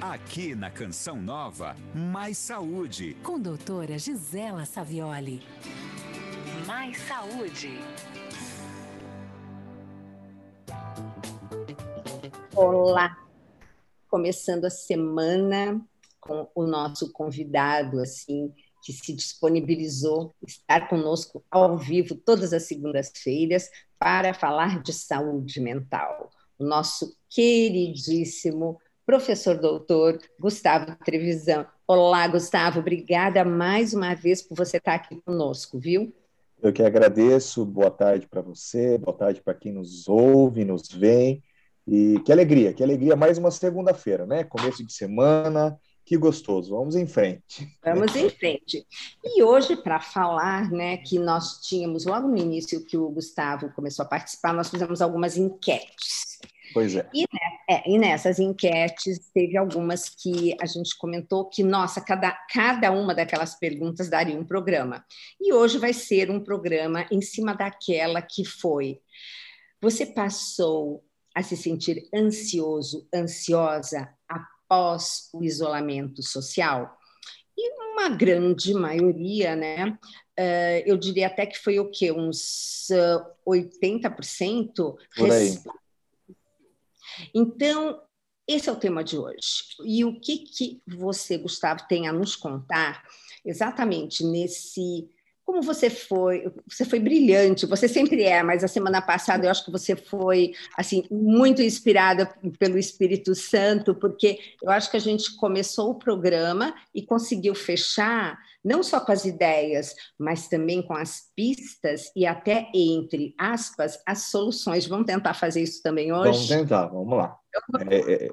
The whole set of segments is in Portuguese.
Aqui na Canção Nova, Mais Saúde. Com doutora Gisela Savioli. Mais Saúde. Olá! Começando a semana com o nosso convidado, assim, que se disponibilizou estar conosco ao vivo todas as segundas-feiras para falar de saúde mental. O nosso queridíssimo professor doutor Gustavo Trevisan. Olá, Gustavo, obrigada mais uma vez por você estar aqui conosco, viu? Eu que agradeço, boa tarde para você, boa tarde para quem nos ouve, nos vê. E que alegria, que alegria, mais uma segunda-feira, né? Começo de semana, que gostoso. Vamos em frente. Vamos em frente. E hoje, para falar, né, que nós tínhamos logo no início que o Gustavo começou a participar, nós fizemos algumas enquetes. Pois é. E, né, é, e nessas enquetes teve algumas que a gente comentou que, nossa, cada, cada uma daquelas perguntas daria um programa. E hoje vai ser um programa em cima daquela que foi. Você passou a se sentir ansioso, ansiosa após o isolamento social? E uma grande maioria, né? Uh, eu diria até que foi o quê? Uns uh, 80% Por aí. Então, esse é o tema de hoje. E o que, que você, Gustavo, tem a nos contar exatamente nesse. Como você foi, você foi brilhante, você sempre é, mas a semana passada eu acho que você foi assim muito inspirada pelo Espírito Santo, porque eu acho que a gente começou o programa e conseguiu fechar não só com as ideias, mas também com as pistas e até entre aspas as soluções. Vamos tentar fazer isso também hoje? Vamos tentar, vamos lá. É, é,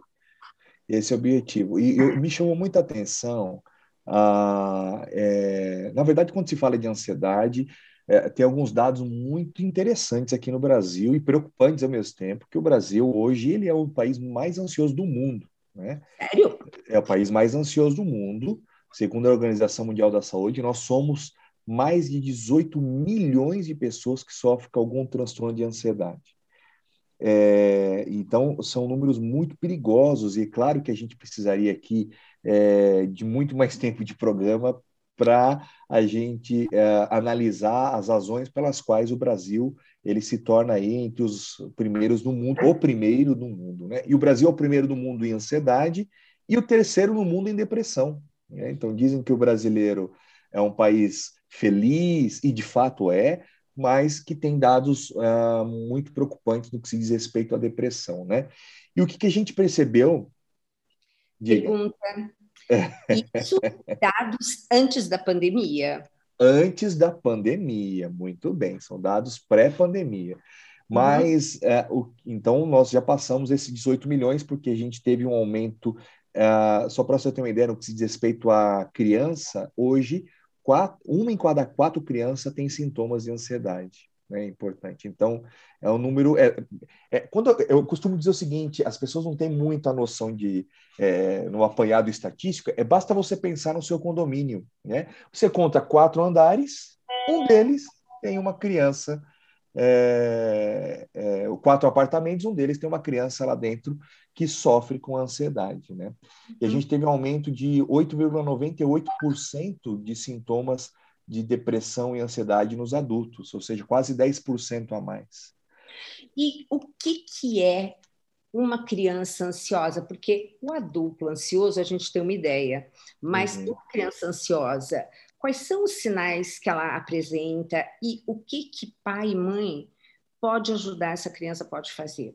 esse é o objetivo. E eu, me chamou muita atenção, ah, é, na verdade, quando se fala de ansiedade, é, tem alguns dados muito interessantes aqui no Brasil e preocupantes ao mesmo tempo, que o Brasil hoje ele é o país mais ansioso do mundo. Né? Sério? É o país mais ansioso do mundo. Segundo a Organização Mundial da Saúde, nós somos mais de 18 milhões de pessoas que sofrem com algum transtorno de ansiedade. É, então, são números muito perigosos, e é claro que a gente precisaria aqui é, de muito mais tempo de programa para a gente é, analisar as razões pelas quais o Brasil ele se torna aí entre os primeiros do mundo, o primeiro do mundo, né? E o Brasil é o primeiro do mundo em ansiedade e o terceiro no mundo em depressão. Né? Então, dizem que o brasileiro é um país feliz, e de fato é, mas que tem dados uh, muito preocupantes no que se diz respeito à depressão. Né? E o que, que a gente percebeu? Pergunta. Isso dados antes da pandemia? Antes da pandemia, muito bem, são dados pré-pandemia. Mas, uhum. o, então, nós já passamos esses 18 milhões, porque a gente teve um aumento Uh, só para você ter uma ideia, no que se diz respeito à criança, hoje, quatro, uma em cada quatro crianças tem sintomas de ansiedade. Né? É importante. Então, é um número. É, é, quando eu, eu, costumo dizer o seguinte: as pessoas não têm muita noção de é, no apanhado estatístico, é basta você pensar no seu condomínio. Né? Você conta quatro andares, um deles tem uma criança é, é, quatro apartamentos, um deles tem uma criança lá dentro que sofre com ansiedade, né? E a gente teve um aumento de 8,98% de sintomas de depressão e ansiedade nos adultos, ou seja, quase 10% a mais. E o que, que é uma criança ansiosa? Porque o adulto ansioso a gente tem uma ideia, mas uhum. uma criança ansiosa, quais são os sinais que ela apresenta e o que, que pai e mãe pode ajudar essa criança, pode fazer?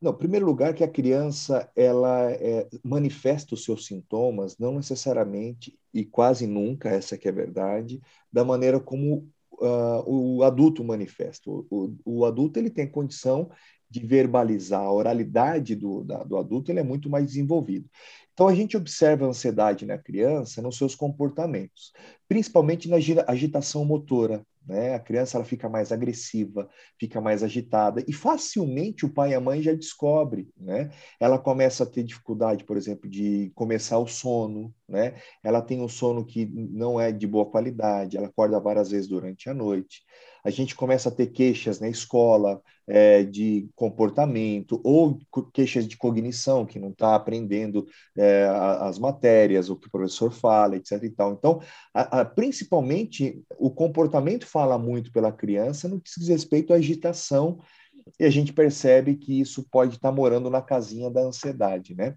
Não, em primeiro lugar, que a criança ela é, manifesta os seus sintomas, não necessariamente e quase nunca, essa que é a verdade, da maneira como uh, o adulto manifesta. O, o, o, adulto ele tem condição de verbalizar, a oralidade do, da, do adulto ele é muito mais desenvolvido. Então, a gente observa a ansiedade na criança nos seus comportamentos, principalmente na agitação motora. Né? A criança ela fica mais agressiva, fica mais agitada, e facilmente o pai e a mãe já descobre. Né? Ela começa a ter dificuldade, por exemplo, de começar o sono, né? Ela tem um sono que não é de boa qualidade, ela acorda várias vezes durante a noite. A gente começa a ter queixas na escola é, de comportamento ou queixas de cognição, que não está aprendendo é, as matérias, o que o professor fala, etc. E tal. Então, a, a, principalmente, o comportamento fala muito pela criança no que diz respeito à agitação e a gente percebe que isso pode estar morando na casinha da ansiedade, né?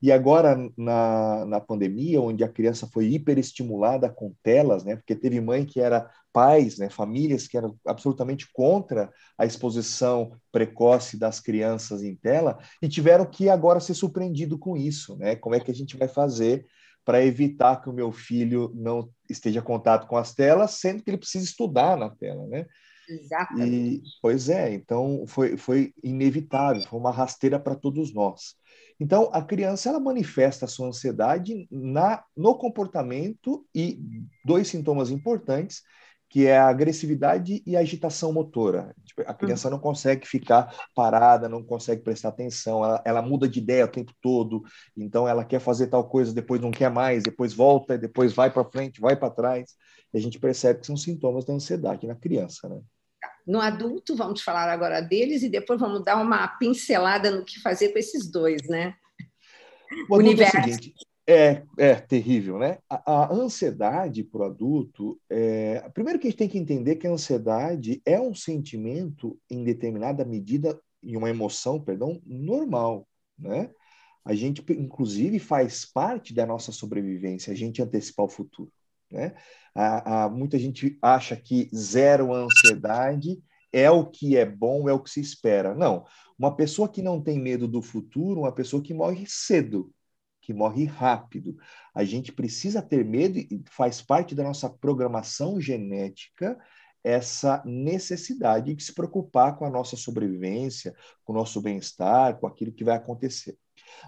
E agora, na, na pandemia, onde a criança foi hiperestimulada com telas, né? Porque teve mãe que era pais, né? Famílias que eram absolutamente contra a exposição precoce das crianças em tela e tiveram que agora ser surpreendido com isso, né? Como é que a gente vai fazer para evitar que o meu filho não esteja em contato com as telas, sendo que ele precisa estudar na tela, né? Exatamente. E, pois é, então foi, foi inevitável, foi uma rasteira para todos nós. Então, a criança ela manifesta a sua ansiedade na, no comportamento e dois sintomas importantes, que é a agressividade e a agitação motora. Tipo, a criança não consegue ficar parada, não consegue prestar atenção, ela, ela, muda de ideia o tempo todo, então ela quer fazer tal coisa, depois não quer mais, depois volta, depois vai para frente, vai para trás. E a gente percebe que são sintomas da ansiedade na criança, né? No adulto, vamos falar agora deles e depois vamos dar uma pincelada no que fazer com esses dois, né? O Universo. É, o seguinte, é, é terrível, né? A, a ansiedade para o adulto, é, primeiro que a gente tem que entender que a ansiedade é um sentimento, em determinada medida, e uma emoção, perdão, normal, né? A gente, inclusive, faz parte da nossa sobrevivência, a gente antecipar o futuro. Né? A, a, muita gente acha que zero ansiedade é o que é bom, é o que se espera. Não. Uma pessoa que não tem medo do futuro, uma pessoa que morre cedo, que morre rápido. A gente precisa ter medo e faz parte da nossa programação genética essa necessidade de se preocupar com a nossa sobrevivência, com o nosso bem-estar, com aquilo que vai acontecer.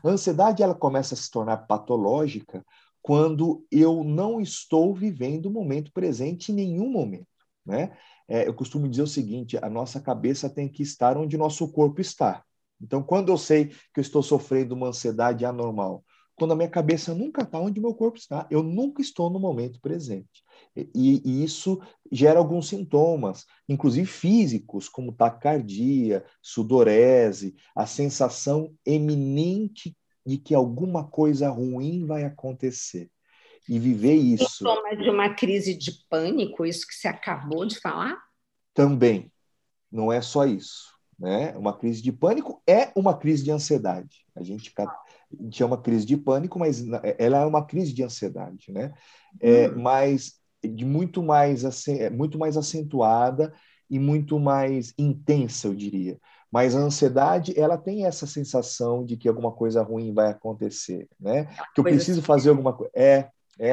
A ansiedade ela começa a se tornar patológica quando eu não estou vivendo o momento presente em nenhum momento. Né? É, eu costumo dizer o seguinte: a nossa cabeça tem que estar onde nosso corpo está. Então, quando eu sei que eu estou sofrendo uma ansiedade anormal, quando a minha cabeça nunca está onde meu corpo está, eu nunca estou no momento presente. E, e, isso gera alguns sintomas, inclusive físicos, como taquicardia, sudorese, a sensação eminente de que alguma coisa ruim vai acontecer. E viver isso. Sintoma de uma crise de pânico, isso que você acabou de falar? Também. Não é só isso. Né? Uma crise de pânico é uma crise de ansiedade. A gente chama crise de pânico, mas ela é uma crise de ansiedade, né? É, hum. Mas de muito mais, é muito mais acentuada e muito mais intensa, eu diria. Mas a ansiedade, ela tem essa sensação de que alguma coisa ruim vai acontecer, né? Que eu preciso assim. fazer alguma coisa. É, é,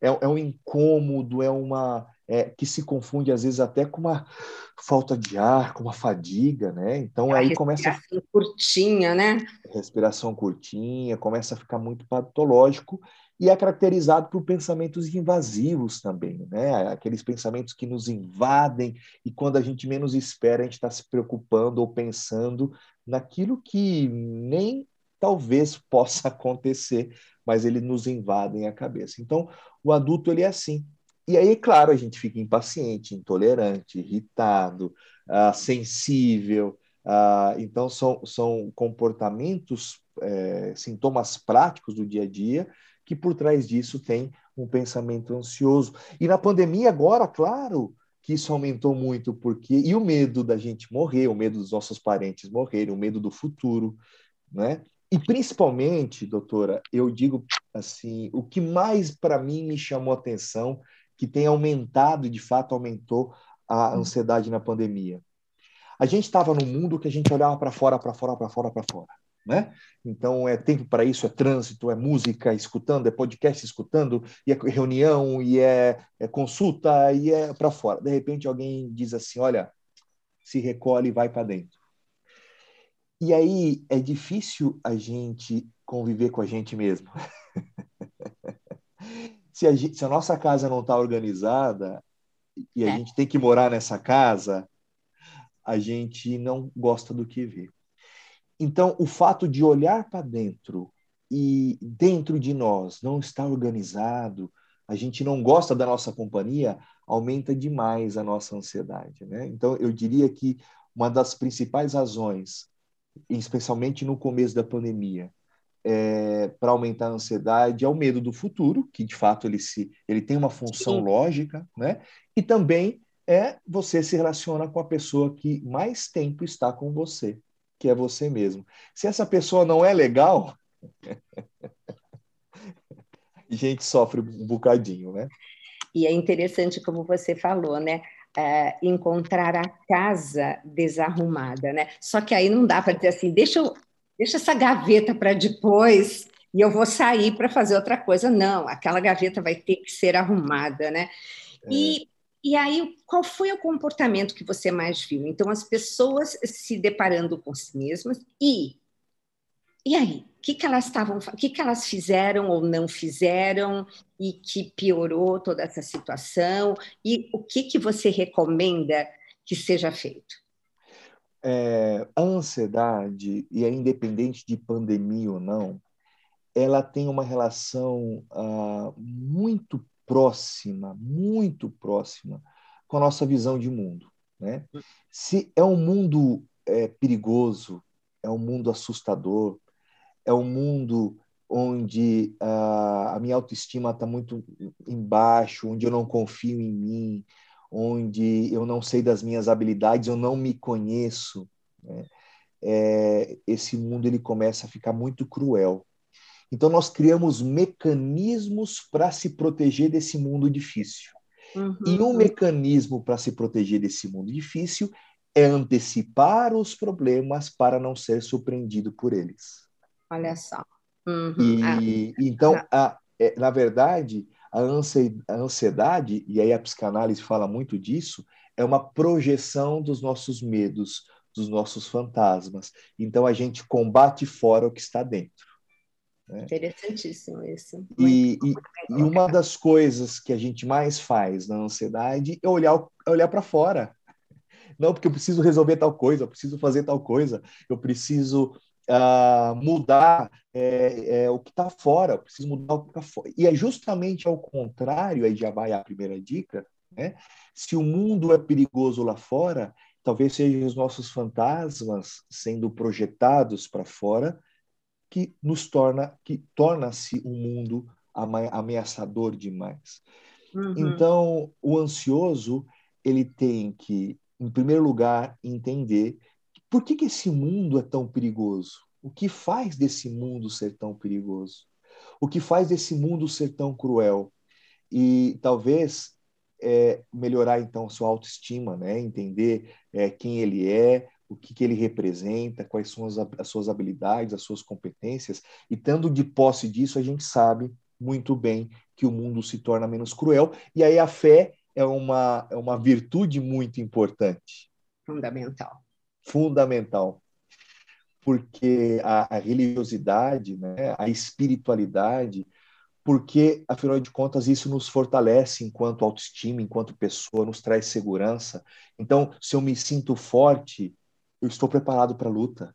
é, é um incômodo, é uma é, que se confunde às vezes até com uma falta de ar, com uma fadiga, né? Então aí começa respiração curtinha, né? Respiração curtinha, começa a ficar muito patológico e é caracterizado por pensamentos invasivos também, né? Aqueles pensamentos que nos invadem e quando a gente menos espera, a gente está se preocupando ou pensando naquilo que nem talvez possa acontecer, mas ele nos invadem a cabeça. Então, o adulto ele é assim. E aí, claro, a gente fica impaciente, intolerante, irritado, uh, sensível. Uh, então, são, são comportamentos, é, sintomas práticos do dia a dia que por trás disso tem um pensamento ansioso. E na pandemia agora, claro, que isso aumentou muito, porque e o medo da gente morrer, o medo dos nossos parentes morrerem, o medo do futuro, né? E principalmente, doutora, eu digo assim, o que mais para mim me chamou atenção, que tem aumentado e de fato aumentou a ansiedade na pandemia. A gente estava num mundo que a gente olhava para fora, para fora, para fora, para fora né? Então é tempo para isso, é trânsito, é música escutando, é podcast escutando, e é reunião, e é, é consulta, e é para fora. De repente alguém diz assim, olha, se recolhe e vai para dentro. E aí é difícil a gente conviver com a gente mesmo. se, a gente, se, a nossa casa não está organizada e a é. gente tem que morar nessa casa, a gente não gosta do que vê. Então, o fato de olhar para dentro e dentro de nós não está organizado, a gente não gosta da nossa companhia, aumenta demais a nossa ansiedade. Né? Então, eu diria que uma das principais razões, especialmente no começo da pandemia, é, para aumentar a ansiedade é o medo do futuro, que de fato ele, se, ele tem uma função Sim. lógica, né? e também é você se relaciona com a pessoa que mais tempo está com você, que é você mesmo. Se essa pessoa não é legal, a gente sofre um bocadinho, né? E é interessante como você falou, né? É, encontrar a casa desarrumada, né? Só que aí não dá para dizer assim, deixa, eu, deixa essa gaveta para depois e eu vou sair para fazer outra coisa. Não, aquela gaveta vai ter que ser arrumada, né? É. E, e aí, qual foi o comportamento que você mais viu? Então, as pessoas se deparando com si mesmas e e aí, o que, que elas estavam, o que, que elas fizeram ou não fizeram e que piorou toda essa situação? E o que, que você recomenda que seja feito? É, a ansiedade, e é independente de pandemia ou não, ela tem uma relação ah, muito próxima, muito próxima com a nossa visão de mundo. Né? Se é um mundo é, perigoso, é um mundo assustador, é um mundo onde uh, a minha autoestima está muito embaixo, onde eu não confio em mim, onde eu não sei das minhas habilidades, eu não me conheço. Né? É, esse mundo ele começa a ficar muito cruel. Então nós criamos mecanismos para se proteger desse mundo difícil. Uhum. E um mecanismo para se proteger desse mundo difícil é antecipar os problemas para não ser surpreendido por eles. Olha só. Uhum. E, ah, então, tá. a, é, na verdade, a ansiedade, e aí a psicanálise fala muito disso, é uma projeção dos nossos medos, dos nossos fantasmas. Então, a gente combate fora o que está dentro. Né? Interessantíssimo isso. E, e, e, uma das coisas que a gente mais faz na ansiedade é olhar, é olhar para fora. Não, porque eu preciso resolver tal coisa, eu preciso fazer tal coisa, eu preciso uh, mudar é, é, o que está fora, preciso mudar o que está fora. E é justamente ao contrário, aí já vai a primeira dica, né? Se o mundo é perigoso lá fora, talvez sejam os nossos fantasmas sendo projetados para fora que nos torna, que torna-se um mundo ameaçador demais. Uhum. Então, o ansioso, ele tem que, em primeiro lugar, entender por que, que esse mundo é tão perigoso? O que faz desse mundo ser tão perigoso? O que faz desse mundo ser tão cruel? E talvez é, melhorar então sua autoestima, né? entender é, quem ele é, o que, que ele representa, quais são as, as, suas habilidades, as suas competências, e tendo de posse disso, a gente sabe muito bem que o mundo se torna menos cruel, e aí a fé é uma, é uma virtude muito importante. Fundamental fundamental, porque a, a religiosidade, né, a espiritualidade, porque, afinal de contas, isso nos fortalece enquanto autoestima, enquanto pessoa, nos traz segurança. Então, se eu me sinto forte, eu estou preparado para a luta,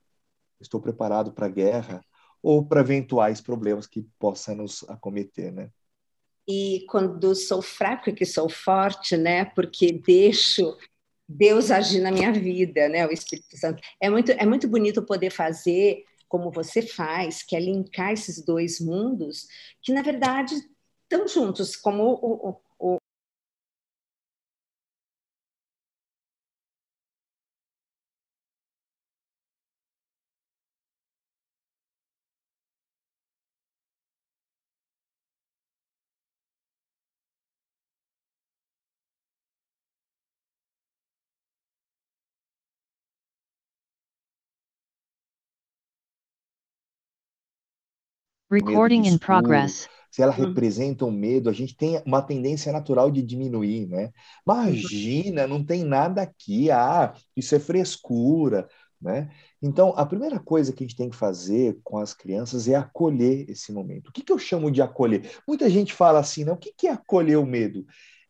estou preparado para a guerra ou para eventuais problemas que possam nos acometer, né? E quando sou fraco e que sou forte, né? Porque deixo Deus agir na minha vida, né? O Espírito Santo. É muito, é muito bonito poder fazer como você faz, que é linkar esses dois mundos, que na verdade estão juntos, como o, Recording in progress. Se ela hum. representa um medo, a gente tem uma tendência natural de diminuir, né? Imagina, não tem nada aqui, ah, isso é frescura, né? Então, a primeira coisa que a gente tem que fazer com as crianças é acolher esse momento. O que, que eu chamo de acolher? Muita gente fala assim, né? O que, que é acolher o medo?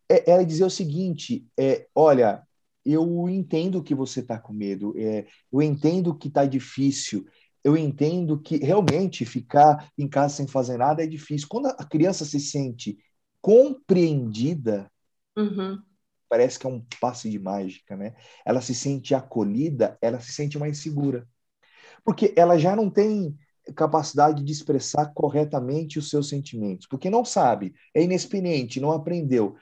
É, ela dizer o seguinte: é, olha, eu entendo que você está com medo, é, eu entendo que está difícil, eu entendo que realmente ficar em casa sem fazer nada é difícil. Quando a criança se sente compreendida, Uhum. parece que é um passe de mágica, né? Ela se sente acolhida, ela se sente mais segura. Porque ela já não tem capacidade de expressar corretamente os seus sentimentos, porque não sabe, é inexperiente, não aprendeu.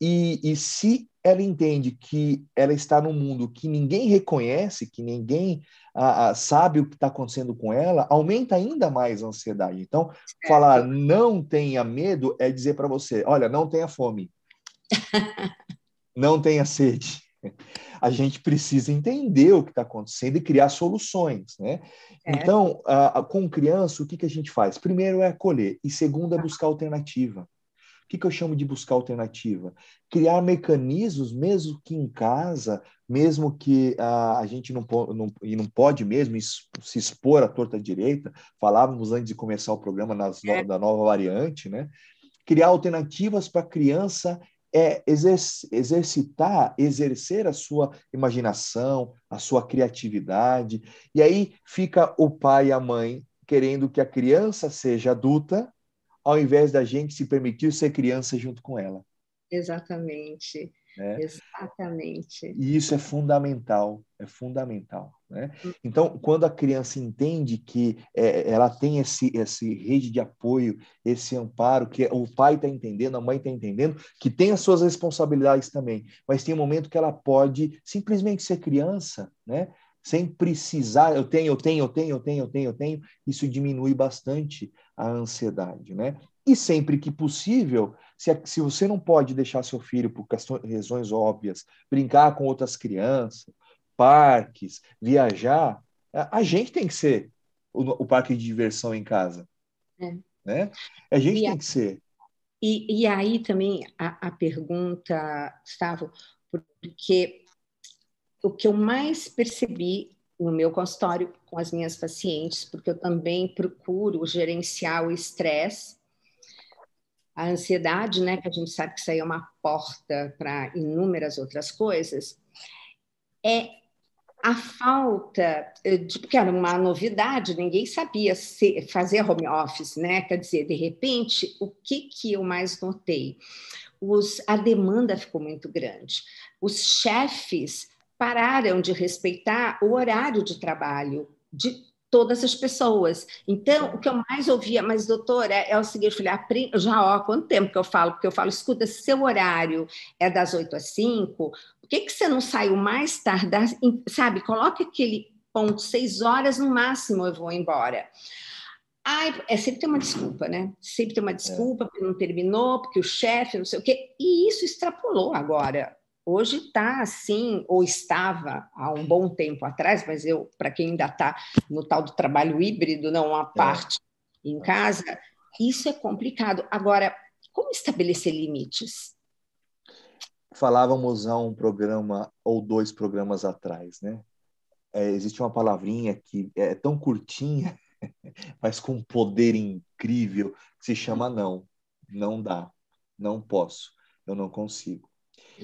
E, e se ela entende que ela está num mundo que ninguém reconhece, que ninguém ah, ah, sabe o que está acontecendo com ela, aumenta ainda mais a ansiedade. Então, falar não tenha medo é dizer para você: olha, não tenha fome, não tenha sede. A gente precisa entender o que está acontecendo e criar soluções, né? É. Então, ah, com criança, o que, que a gente faz? Primeiro é acolher e segundo é buscar alternativa. O que, que eu chamo de buscar alternativa? Criar mecanismos, mesmo que em casa, mesmo que ah, a gente não, não, e não pode mesmo es- se expor à torta direita, falávamos antes de começar o programa nas É. da nova variante, né? Criar alternativas para a criança é exer- exercitar, exercer a sua imaginação, a sua criatividade. E aí fica o pai e a mãe querendo que a criança seja adulta, ao invés da gente se permitir ser criança junto com ela. Exatamente. Né? Exatamente. E isso é fundamental, é fundamental. Né? Então, quando a criança entende que é, ela tem esse, esse rede de apoio, esse amparo, que o pai está entendendo, a mãe está entendendo, que tem as suas responsabilidades também, mas tem um momento que ela pode simplesmente ser criança, né? Sem precisar, eu tenho, eu tenho, eu tenho, eu tenho, eu tenho, eu tenho, isso diminui bastante a ansiedade. Né? E sempre que possível, se, a- se você não pode deixar seu filho, por questões, razões óbvias, brincar com outras crianças, parques, viajar, a, a gente tem que ser o, o parque de diversão em casa. É. Né? A gente E a- tem que ser. E, e aí também a, a pergunta, Gustavo, porque o que eu mais percebi no meu consultório com as minhas pacientes, porque eu também procuro gerenciar o estresse, a ansiedade, né, que a gente sabe que isso aí é uma porta para inúmeras outras coisas, é a falta de porque era uma novidade, ninguém sabia se- fazer home office, né? Quer dizer, de repente, o que que eu mais notei? Os, a demanda ficou muito grande. Os chefes pararam de respeitar o horário de trabalho de todas as pessoas. Então, o que eu mais ouvia, mas doutora, é o seguinte, eu falei, "Apre- já ó, quanto tempo que eu falo? Porque eu falo, escuta, se seu horário é das 8 às 5, por que, que você não saiu mais tarde? Sabe, coloca aquele ponto, seis horas no máximo eu vou embora. Ai, é sempre tem uma desculpa, né? Sempre tem uma desculpa porque não terminou, porque o chefe, não sei o quê. E isso extrapolou agora. Hoje está assim, ou estava há um bom tempo atrás, mas eu, para quem ainda está no tal do trabalho híbrido, não uma parte em casa, isso é complicado. Agora, como estabelecer limites? Falávamos há um programa ou dois programas atrás, né? É, existe uma palavrinha que é tão curtinha, mas com um poder incrível, que se chama não. Não dá, não posso, eu não consigo.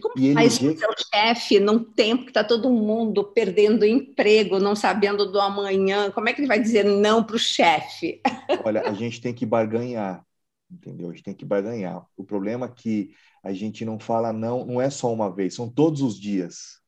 Como E ele faz o seu chefe num tempo que está todo mundo perdendo emprego, não sabendo do amanhã? Como é que ele vai dizer não para o chefe? Olha, a gente tem que barganhar, entendeu? A gente tem que barganhar. O problema é que a gente não fala não, não é só uma vez, são todos os dias.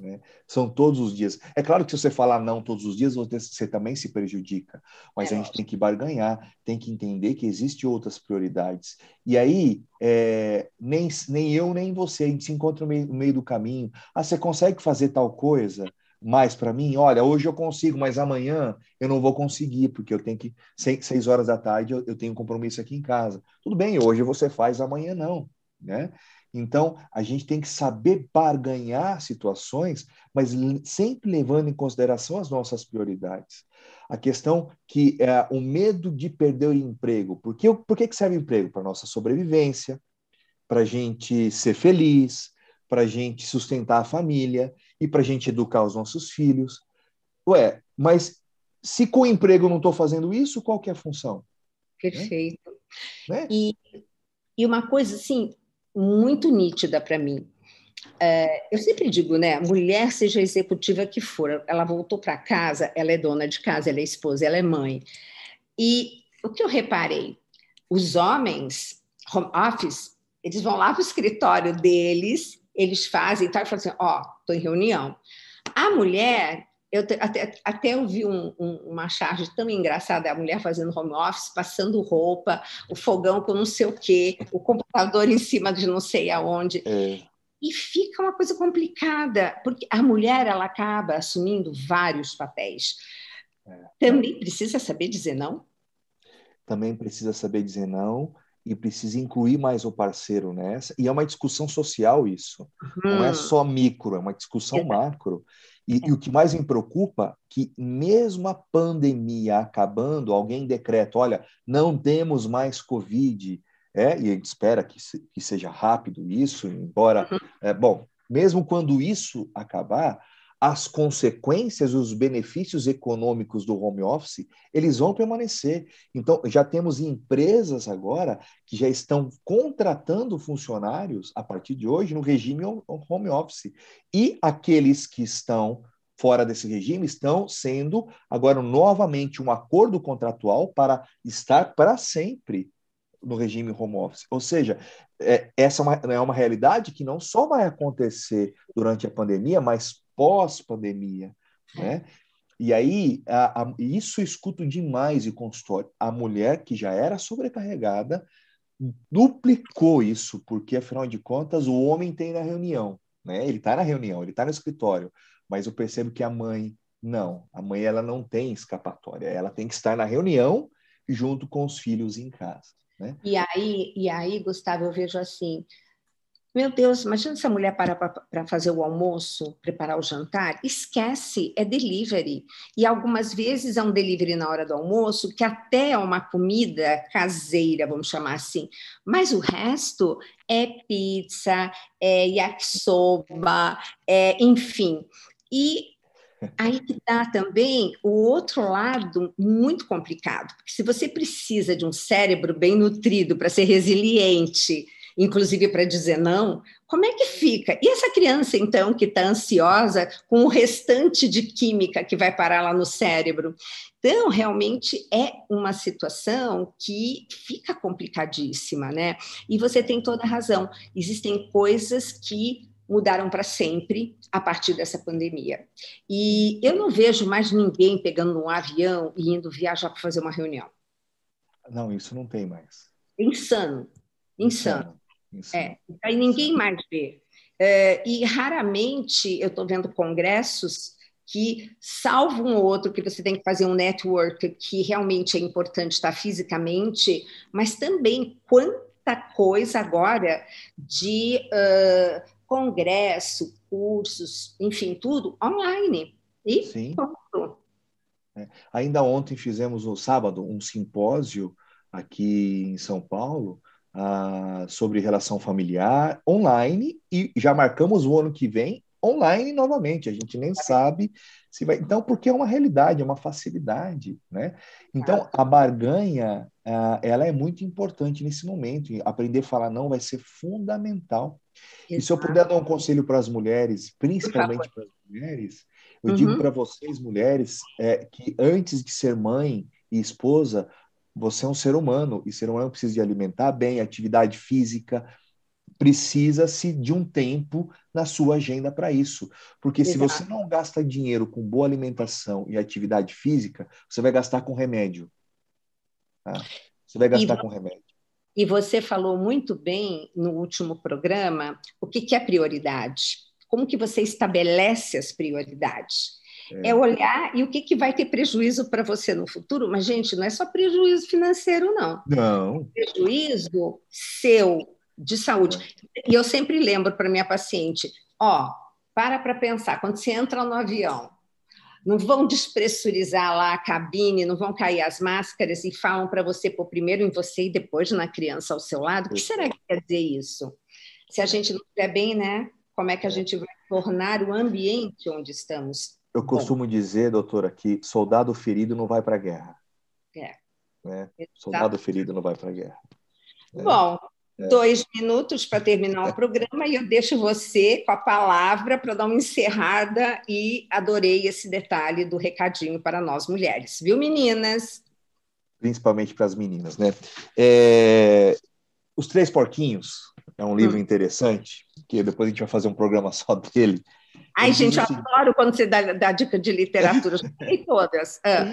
Né? São todos os dias. É claro que se você falar não todos os dias, você, também se prejudica, mas É a gente tem que barganhar, tem que entender que existem outras prioridades. E aí, é, nem, nem eu, nem você, a gente se encontra no meio, no meio do caminho. Ah, você consegue fazer tal coisa? mais para mim, olha, hoje eu consigo, mas amanhã eu não vou conseguir, porque eu tenho que, seis, seis horas da tarde, eu, eu tenho um compromisso aqui em casa. Tudo bem, hoje você faz, amanhã não, né? Então, a gente tem que saber barganhar situações, mas sempre levando em consideração as nossas prioridades. A questão que é o medo de perder o emprego. Por que, por que serve o emprego? Para nossa sobrevivência, para a gente ser feliz, para a gente sustentar a família e para a gente educar os nossos filhos. Ué, mas se com o emprego eu não estou fazendo isso, qual que é a função? Perfeito. Né? E, e uma coisa assim muito nítida para mim. é, eu sempre digo, né? Mulher, seja executiva que for, ela voltou para casa, ela é dona de casa, ela é esposa, ela é mãe. E o que eu reparei? Os homens, home office, eles vão lá para o escritório deles, eles fazem e tal, e falam assim: Ó, oh, estou em reunião. A mulher, eu até, até eu vi um, um, uma charge tão engraçada, a mulher fazendo home office, passando roupa, o fogão com não sei o quê, o computador em cima de não sei aonde. É. E fica uma coisa complicada, porque a mulher ela acaba assumindo vários papéis. É. Também precisa saber dizer não? Também precisa saber dizer não e precisa incluir mais o parceiro nessa. E é uma discussão social isso. Uhum. Não é só micro, é uma discussão macro. E, é. e, o que mais me preocupa que mesmo a pandemia acabando, alguém decreta, olha, não temos mais Covid, é, e a gente espera que, se, que seja rápido isso, embora, uhum. é, bom, mesmo quando isso acabar, as consequências, os benefícios econômicos do home office, eles vão permanecer. Então, já temos empresas agora que já estão contratando funcionários a partir de hoje no regime home office. E aqueles que estão fora desse regime estão sendo agora novamente um acordo contratual para estar para sempre no regime home office. Ou seja, é, essa é uma, é uma realidade que não só vai acontecer durante a pandemia, mas pós-pandemia. Né? E aí, a, a, isso eu escuto demais em consultório. A mulher que já era sobrecarregada duplicou isso, porque afinal de contas o homem tem na reunião, né? Ele está na reunião, ele está no escritório, mas eu percebo que a mãe não, a mãe ela não tem escapatória, ela tem que estar na reunião junto com os filhos em casa. Né? E aí, e aí, Gustavo, eu vejo assim, meu Deus, imagina se a mulher para para fazer o almoço, preparar o jantar, esquece, é delivery. E algumas vezes é um delivery na hora do almoço, que até é uma comida caseira, vamos chamar assim, mas o resto é pizza, é yakisoba, é, enfim. E Aí que está também o outro lado muito complicado, porque se você precisa de um cérebro bem nutrido para ser resiliente, inclusive para dizer não, como é que fica? E essa criança, então, que está ansiosa com o restante de química que vai parar lá no cérebro? Então, realmente é uma situação que fica complicadíssima, né? E você tem toda a razão. Existem coisas que mudaram para sempre a partir dessa pandemia. E eu não vejo mais ninguém pegando um avião e indo viajar para fazer uma reunião. Não, isso não tem mais. Insano, insano. Insano. É, aí ninguém mais vê. É, e raramente eu estou vendo congressos que, salvo um ou outro, que você tem que fazer um network que realmente é importante estar fisicamente, mas também quanta coisa agora de uh, congresso, cursos, enfim, tudo online. E Sim. pronto. É. Ainda ontem fizemos no sábado um simpósio aqui em São Paulo uh, sobre relação familiar online e já marcamos o ano que vem online novamente. A gente nem sabe se vai. Então, porque é uma realidade, é uma facilidade, né? Então, a barganha, uh, ela é muito importante nesse momento. Aprender a falar não vai ser fundamental. E se eu puder dar um conselho para as mulheres, principalmente para as mulheres, eu uhum. digo para vocês, mulheres, é, que antes de ser mãe e esposa, você é um ser humano, e ser humano precisa de alimentar bem, atividade física, precisa-se de um tempo na sua agenda para isso. Porque Exato. se você não gasta dinheiro com boa alimentação e atividade física, você vai gastar com remédio. Tá? Você vai gastar e... com remédio. E você falou muito bem no último programa o que, que é prioridade. Como que você estabelece as prioridades? É, é olhar e o que, que vai ter prejuízo para você no futuro. Mas, gente, não é só prejuízo financeiro, não. Não. Prejuízo seu de saúde. E eu sempre lembro para minha paciente: ó, para para pensar, quando você entra no avião, não vão despressurizar lá a cabine, não vão cair as máscaras e falam para você pôr primeiro em você e depois na criança ao seu lado. O que será que quer dizer isso? Se a gente não estiver bem, né? Como é que a gente vai tornar o ambiente onde estamos? Eu costumo Bom. dizer, doutora, que soldado ferido não vai para a guerra. É. Né? Soldado ferido não vai para a guerra. Né? Bom, dois minutos para terminar o programa e eu deixo você com a palavra para dar uma encerrada e adorei esse detalhe do recadinho para nós mulheres, viu, meninas? Principalmente para as meninas, né? É... Os Três Porquinhos é um livro hum. interessante, que depois a gente vai fazer um programa só dele. Ai, gente, eu adoro quando você dá, dá dica de literatura, eu todas. Ah.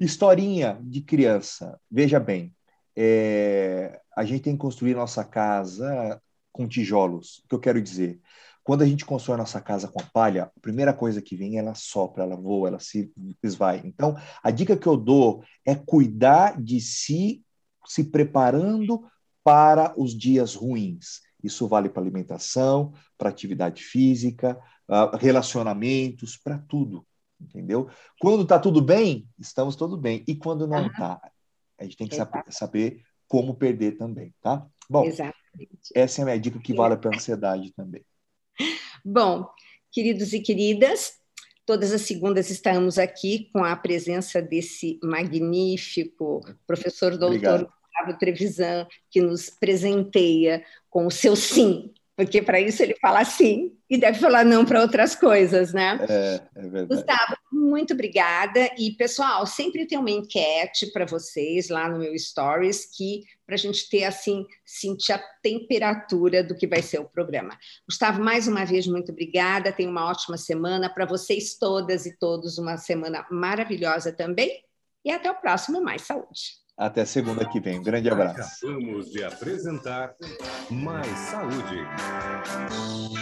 Historinha de criança. Veja bem, é, a gente tem que construir nossa casa com tijolos. O que eu quero dizer? Quando a gente constrói nossa casa com a palha, a primeira coisa que vem, ela sopra, ela voa, ela se esvai. Então, a dica que eu dou é cuidar de si, se preparando para os dias ruins. Isso vale para alimentação, para atividade física, uh, relacionamentos, para tudo, entendeu? Quando está tudo bem, estamos tudo bem. E quando não está, a gente tem que saber, saber, como perder também, tá? Bom, Exatamente. essa é a minha dica que vale para a ansiedade também. Bom, queridos e queridas, todas as segundas estamos aqui com a presença desse magnífico professor doutor Gustavo Trevisan, que nos presenteia com o seu sim, porque para isso ele fala sim e deve falar não para outras coisas, né? É, é verdade. Gustavo, muito obrigada. E, pessoal, sempre tem uma enquete para vocês lá no meu Stories, que para a gente ter, assim, sentir a temperatura do que vai ser o programa. Gustavo, mais uma vez, muito obrigada. Tenha uma ótima semana. Para vocês todas e todos, uma semana maravilhosa também. E até o próximo Mais Saúde. Até segunda que vem. Um grande abraço. Acabamos de apresentar Mais Saúde.